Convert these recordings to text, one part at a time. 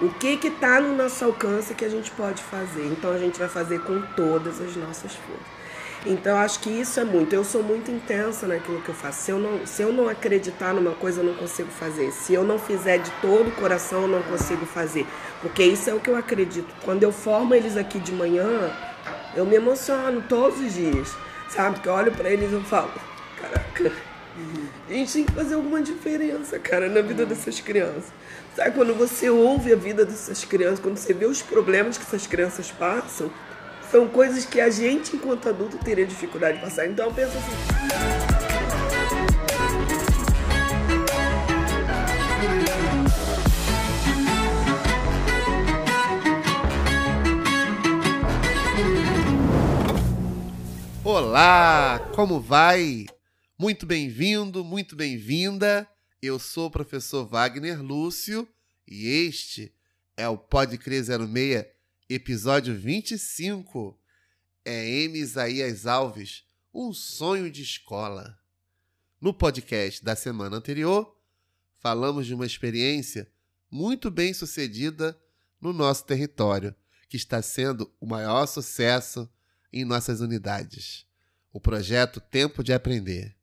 O que que está no nosso alcance que a gente pode fazer? Então a gente vai fazer com todas as nossas forças. Então acho que isso é muito. Eu sou muito intensa naquilo que eu faço. Se eu não, se eu não acreditar numa coisa, eu não consigo fazer. Se eu não fizer de todo o coração, eu não consigo fazer. Porque isso é o que eu acredito. Quando eu formo eles aqui de manhã, eu me emociono todos os dias. Sabe? Porque eu olho para eles e eu falo, caraca, a gente tem que fazer alguma diferença, cara, na vida dessas crianças. Sabe, quando você ouve a vida dessas crianças, quando você vê os problemas que essas crianças passam, são coisas que a gente, enquanto adulto, teria dificuldade de passar. Então, pensa assim. Olá, como vai? Muito bem-vindo, muito bem-vinda. Eu sou o professor Wagner Lúcio e este é o Pode Crer 06 Episódio 25 é M. Isaías Alves, Um Sonho de Escola. No podcast da semana anterior, falamos de uma experiência muito bem sucedida no nosso território, que está sendo o maior sucesso em nossas unidades. O projeto Tempo de Aprender.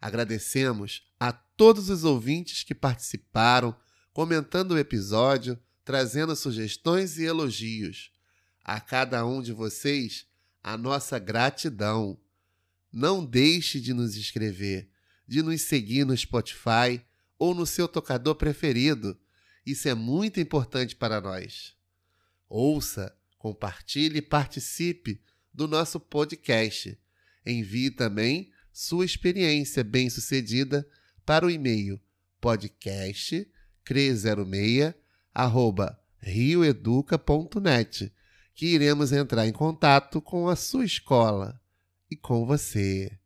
Agradecemos a todos os ouvintes que participaram, comentando o episódio trazendo sugestões e elogios. A cada um de vocês, a nossa gratidão. Não deixe de nos escrever, de nos seguir no Spotify ou no seu tocador preferido. Isso é muito importante para nós. Ouça, compartilhe e participe do nosso podcast. Envie também sua experiência bem-sucedida para o e-mail podcast 306 arroba rioeduca.net, que iremos entrar em contato com a sua escola e com você.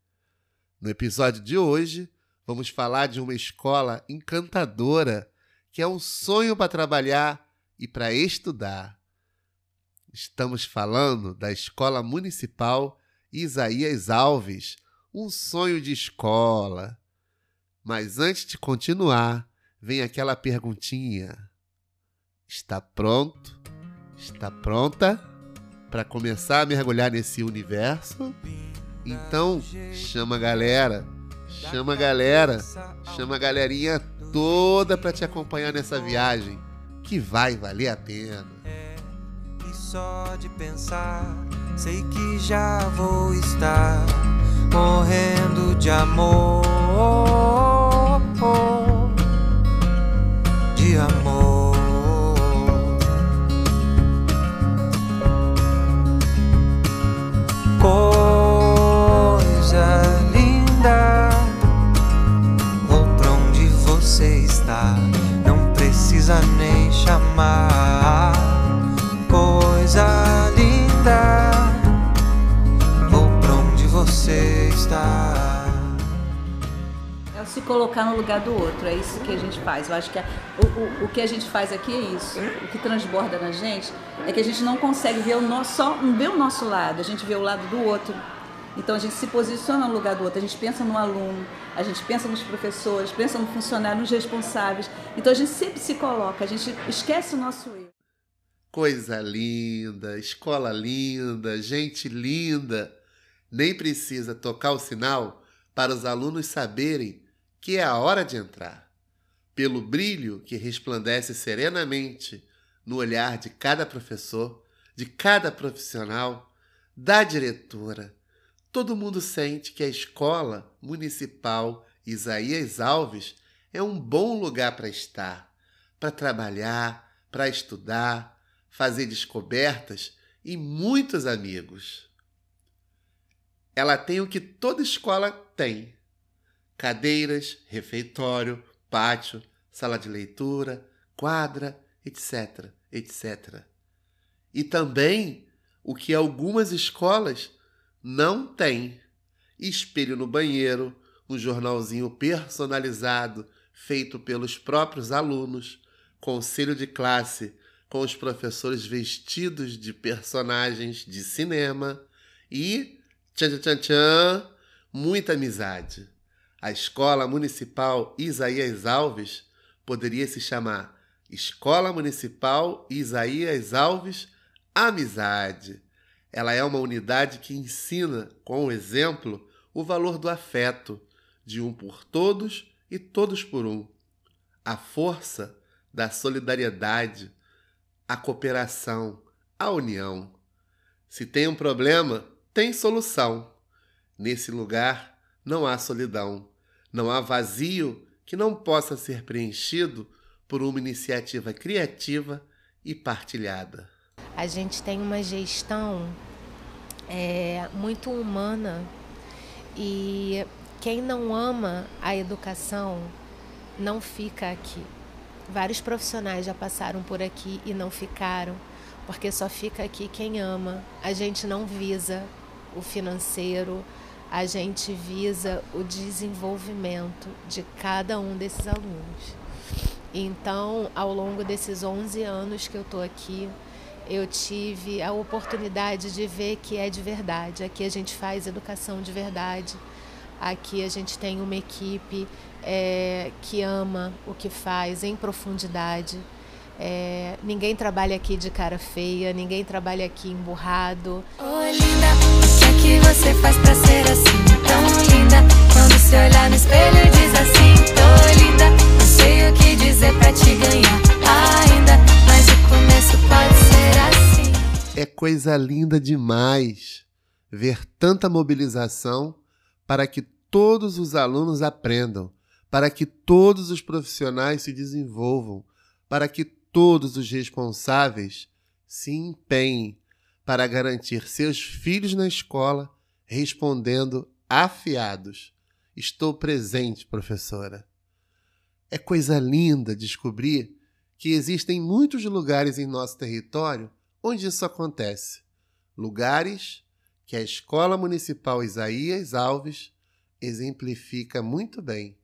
No episódio de hoje, vamos falar de uma escola encantadora que é um sonho para trabalhar e para estudar. Estamos falando da Escola Municipal Isaías Alves, um sonho de escola. Mas antes de continuar, vem aquela perguntinha. Está pronto? Está pronta para começar a mergulhar nesse universo? Então, chama a galera, chama a galera, chama a galerinha toda para te acompanhar nessa viagem, que vai valer a pena. E só de pensar, sei que já vou estar morrendo de amor, está. É se colocar no lugar do outro, é isso que a gente faz. Eu acho que a, o, o, o, que a gente faz aqui é isso. O que transborda na gente é que a gente não consegue ver o nosso, só vê o nosso lado, a gente vê o lado do outro. Então a gente se posiciona no lugar do outro, a gente pensa no aluno, a gente pensa nos professores, pensa no funcionário, nos responsáveis. Então a gente sempre se coloca, a gente esquece o nosso erro. Coisa linda, escola linda, gente linda. Nem precisa tocar o sinal para os alunos saberem que é a hora de entrar. Pelo brilho que resplandece serenamente no olhar de cada professor, de cada profissional, da diretora, Todo mundo sente que a escola municipal Isaías Alves é um bom lugar para estar, para trabalhar, para estudar, fazer descobertas e muitos amigos. Ela tem o que toda escola tem: cadeiras, refeitório, pátio, sala de leitura, quadra, etc, etc. E também o que algumas escolas não tem. Espelho no banheiro, um jornalzinho personalizado feito pelos próprios alunos, conselho de classe com os professores vestidos de personagens de cinema e tchan tchan tchan, muita amizade. A Escola Municipal Isaías Alves poderia se chamar Escola Municipal Isaías Alves Amizade. Ela é uma unidade que ensina, com o exemplo, o valor do afeto, de um por todos e todos por um, a força da solidariedade, a cooperação, a união. Se tem um problema, tem solução. Nesse lugar não há solidão, não há vazio que não possa ser preenchido por uma iniciativa criativa e partilhada. A gente tem uma gestão é, muito humana e quem não ama a educação não fica aqui. Vários profissionais já passaram por aqui e não ficaram, porque só fica aqui quem ama. A gente não visa o financeiro, a gente visa o desenvolvimento de cada um desses alunos. Então, ao longo desses 11 anos que eu estou aqui, eu tive a oportunidade de ver que é de verdade. Aqui a gente faz educação de verdade. Aqui a gente tem uma equipe é, que ama o que faz em profundidade. É, ninguém trabalha aqui de cara feia, ninguém trabalha aqui emburrado. Oi, linda, o que é que você faz pra ser assim tão linda? Quando se olhar no espelho diz assim, tô linda, não sei o que dizer pra te ganhar ainda, mas o começo pode ser assim. É coisa linda demais ver tanta mobilização para que todos os alunos aprendam, para que todos os profissionais se desenvolvam, para que todos os responsáveis se empenhem para garantir seus filhos na escola respondendo afiados. Estou presente, professora. É coisa linda descobrir que existem muitos lugares em nosso território onde isso acontece. Lugares que a Escola Municipal Isaías Alves exemplifica muito bem.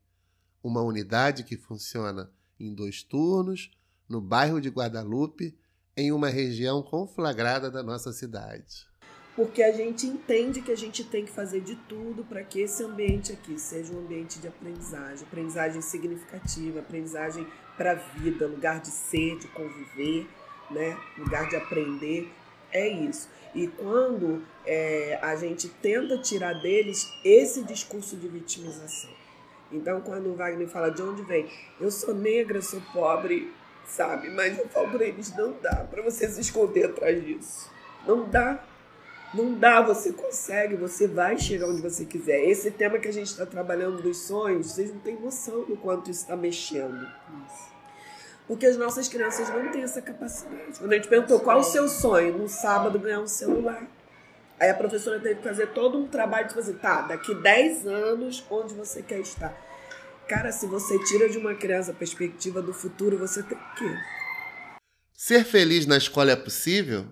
Uma unidade que funciona em dois turnos, no bairro de Guadalupe, em uma região conflagrada da nossa cidade. Porque a gente entende que a gente tem que fazer de tudo para que esse ambiente aqui seja um ambiente de aprendizagem, aprendizagem significativa, aprendizagem para a vida, lugar de ser, de conviver, né? lugar de aprender. É isso. E quando é, a gente tenta tirar deles esse discurso de vitimização. Então, quando o Wagner fala de onde vem, eu sou negra, sou pobre, sabe? Mas eu falo para eles, não dá para você se esconder atrás disso. Não dá. Não dá, você consegue, você vai chegar onde você quiser. Esse tema que a gente está trabalhando dos sonhos, vocês não têm noção do quanto isso está mexendo. Porque as nossas crianças não têm essa capacidade. Quando a gente perguntou qual o seu sonho, no sábado ganhar um celular. Aí a professora teve que fazer todo um trabalho de fazer, tá, daqui 10 anos, onde você quer estar? Cara, se você tira de uma criança a perspectiva do futuro, você tem o quê? Ser feliz na escola é possível?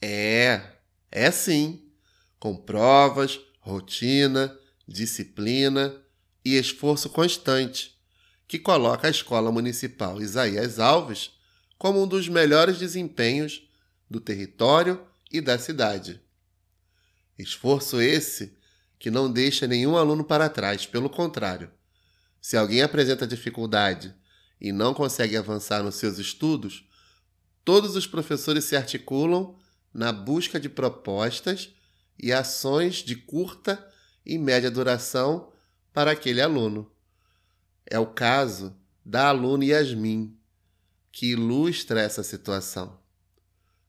É, é sim. Com provas, rotina, disciplina e esforço constante, que coloca a Escola Municipal Isaías Alves como um dos melhores desempenhos do território e da cidade. Esforço esse que não deixa nenhum aluno para trás, pelo contrário. Se alguém apresenta dificuldade e não consegue avançar nos seus estudos, todos os professores se articulam na busca de propostas e ações de curta e média duração para aquele aluno. É o caso da aluna Yasmin, que ilustra essa situação.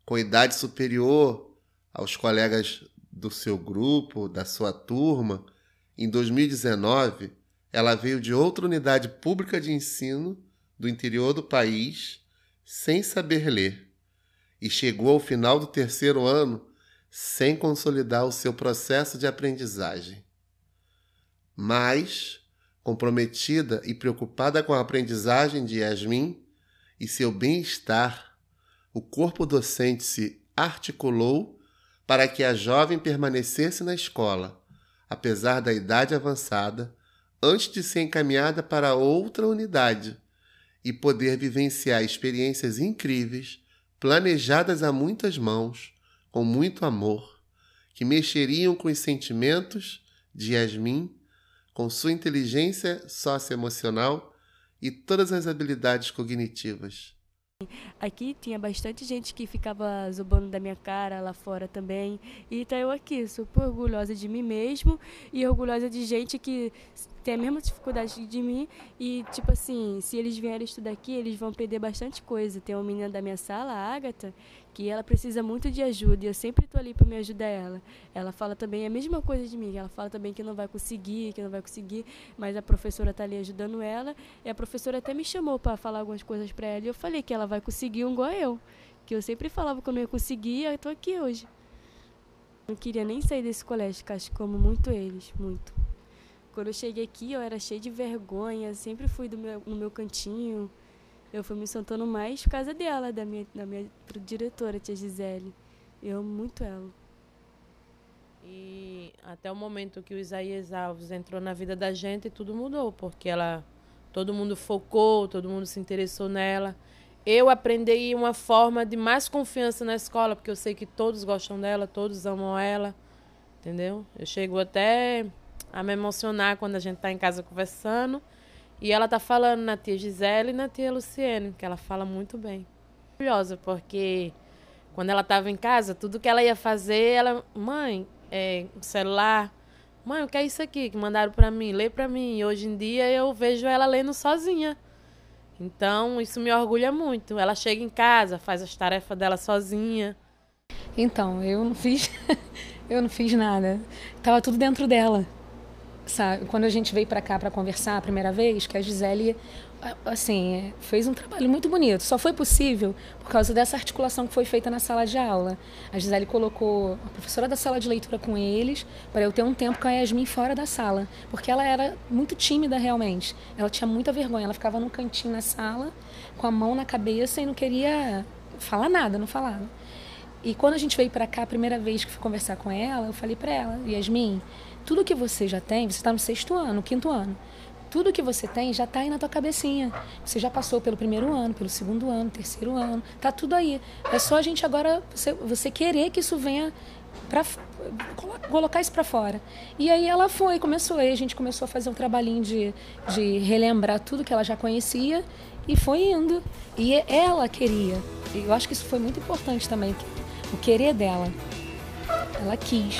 Com idade superior aos colegas do seu grupo, da sua turma, em 2019, ela veio de outra unidade pública de ensino do interior do país sem saber ler e chegou ao final do terceiro ano sem consolidar o seu processo de aprendizagem. Mas, comprometida e preocupada com a aprendizagem de Yasmin e seu bem-estar, o corpo docente se articulou para que a jovem permanecesse na escola, apesar da idade avançada, antes de ser encaminhada para outra unidade e poder vivenciar experiências incríveis, planejadas a muitas mãos, com muito amor, que mexeriam com os sentimentos de Yasmin, com sua inteligência socioemocional e todas as habilidades cognitivas. Aqui tinha bastante gente que ficava zombando da minha cara lá fora também. E tá eu aqui, super orgulhosa de mim mesmo e orgulhosa de gente que tem a mesma dificuldade de mim. E, tipo assim, se eles vierem estudar aqui, eles vão perder bastante coisa. Tem uma menina da minha sala, a Agatha, que ela precisa muito de ajuda e eu sempre tô ali para me ajudar ela. Ela fala também a mesma coisa de mim, ela fala também que não vai conseguir, que não vai conseguir, mas a professora tá ali ajudando ela e a professora até me chamou para falar algumas coisas para ela e eu falei que ela vai conseguir um igual eu, que eu sempre falava que eu não ia conseguir, eu tô aqui hoje. Não queria nem sair desse colégio, acho que como muito eles, muito. Quando eu cheguei aqui, eu era cheia de vergonha, sempre fui meu, no meu cantinho, eu fui me soltando mais por causa dela, da minha, da minha diretora, tia Gisele. Eu amo muito ela. E até o momento que o Isaías Alves entrou na vida da gente, tudo mudou, porque ela todo mundo focou, todo mundo se interessou nela. Eu aprendi uma forma de mais confiança na escola, porque eu sei que todos gostam dela, todos amam ela, entendeu? Eu chego até a me emocionar quando a gente está em casa conversando e ela tá falando na tia Gisele e na tia Luciene, que ela fala muito bem. Curiosa, porque quando ela estava em casa, tudo que ela ia fazer, ela, mãe, é, celular, mãe, o que é isso aqui que mandaram para mim? Lê para mim. E hoje em dia eu vejo ela lendo sozinha. Então, isso me orgulha muito. Ela chega em casa, faz as tarefas dela sozinha. Então, eu não fiz eu não fiz nada. Tava tudo dentro dela sabe? Quando a gente veio para cá para conversar a primeira vez, que a Gisele assim, fez um trabalho muito bonito. Só foi possível por causa dessa articulação que foi feita na sala de aula. A Gisele colocou a professora da sala de leitura com eles para eu ter um tempo com a Yasmin fora da sala, porque ela era muito tímida realmente. Ela tinha muita vergonha, ela ficava num cantinho na sala com a mão na cabeça e não queria falar nada, não falava. E quando a gente veio para cá a primeira vez que fui conversar com ela, eu falei para ela, Yasmin, tudo que você já tem, você está no sexto ano, no quinto ano. Tudo que você tem já está aí na tua cabecinha. Você já passou pelo primeiro ano, pelo segundo ano, terceiro ano. Tá tudo aí. É só a gente agora você, você querer que isso venha para colocar isso para fora. E aí ela foi, começou, aí a gente começou a fazer um trabalhinho de, de relembrar tudo que ela já conhecia e foi indo. E ela queria. Eu acho que isso foi muito importante também, o querer dela. Ela quis.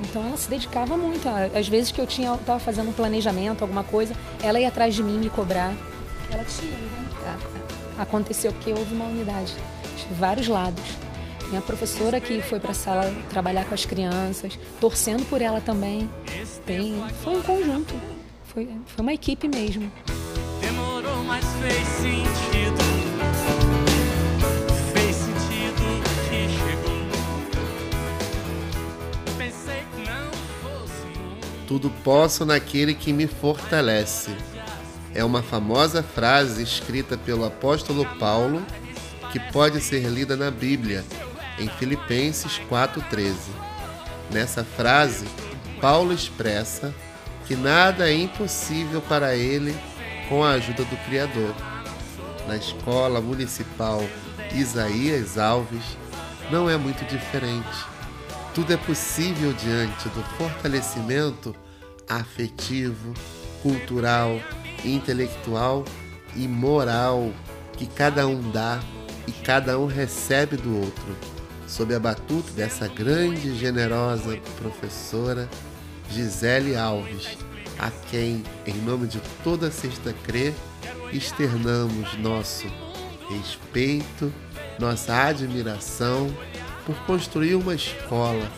Então ela se dedicava muito. Às vezes que eu tinha estava fazendo um planejamento, alguma coisa, ela ia atrás de mim me cobrar. Ela tinha. Né? Aconteceu que houve uma unidade de vários lados. Minha professora que foi para a sala trabalhar com as crianças, torcendo por ela também. Tem, foi um conjunto. Foi, foi uma equipe mesmo. Tudo posso naquele que me fortalece. É uma famosa frase escrita pelo apóstolo Paulo que pode ser lida na Bíblia, em Filipenses 4,13. Nessa frase, Paulo expressa que nada é impossível para ele com a ajuda do Criador. Na escola municipal Isaías Alves, não é muito diferente. Tudo é possível diante do fortalecimento afetivo, cultural, intelectual e moral que cada um dá e cada um recebe do outro, sob a batuta dessa grande e generosa professora Gisele Alves, a quem, em nome de toda a Sexta Crê, externamos nosso respeito, nossa admiração por construir uma escola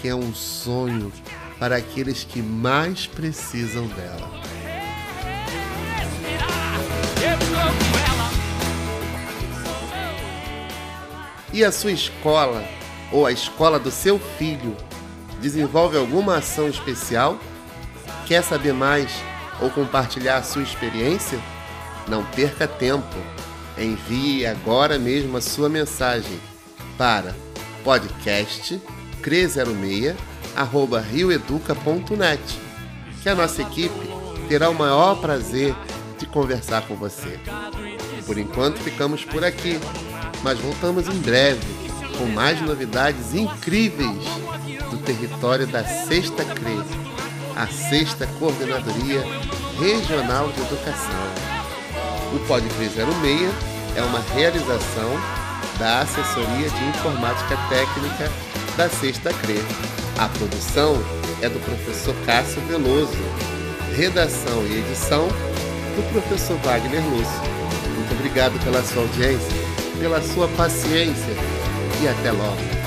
que é um sonho para aqueles que mais precisam dela. E a sua escola ou a escola do seu filho desenvolve alguma ação especial? Quer saber mais ou compartilhar a sua experiência? Não perca tempo. Envie agora mesmo a sua mensagem para podcast cre06 arroba rioeduca.net que a nossa equipe terá o maior prazer de conversar com você. Por enquanto ficamos por aqui, mas voltamos em breve com mais novidades incríveis do território da Sexta CRE, a Sexta Coordenadoria Regional de Educação. O Podcre 06 é uma realização da Assessoria de Informática Técnica da Sexta CRE. A produção é do professor Cássio Veloso. Redação e edição do professor Wagner Lúcio. Muito obrigado pela sua audiência, pela sua paciência e até logo.